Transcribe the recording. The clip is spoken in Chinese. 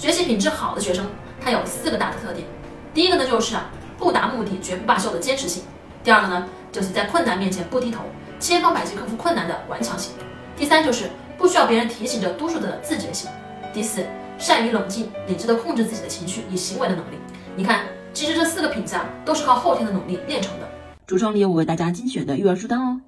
学习品质好的学生他有四个大的特点。第一个呢就是啊不达目的绝不罢休的坚持性。第二个呢就是在困难面前不低头千方百计克服困难的顽强性。第三就是不需要别人提醒着督促的自觉性。第四善于冷静理智的控制自己的情绪与行为的能力。你看其实这四个品质啊都是靠后天的努力练成的。橱窗里有我为大家精选的育儿书单哦。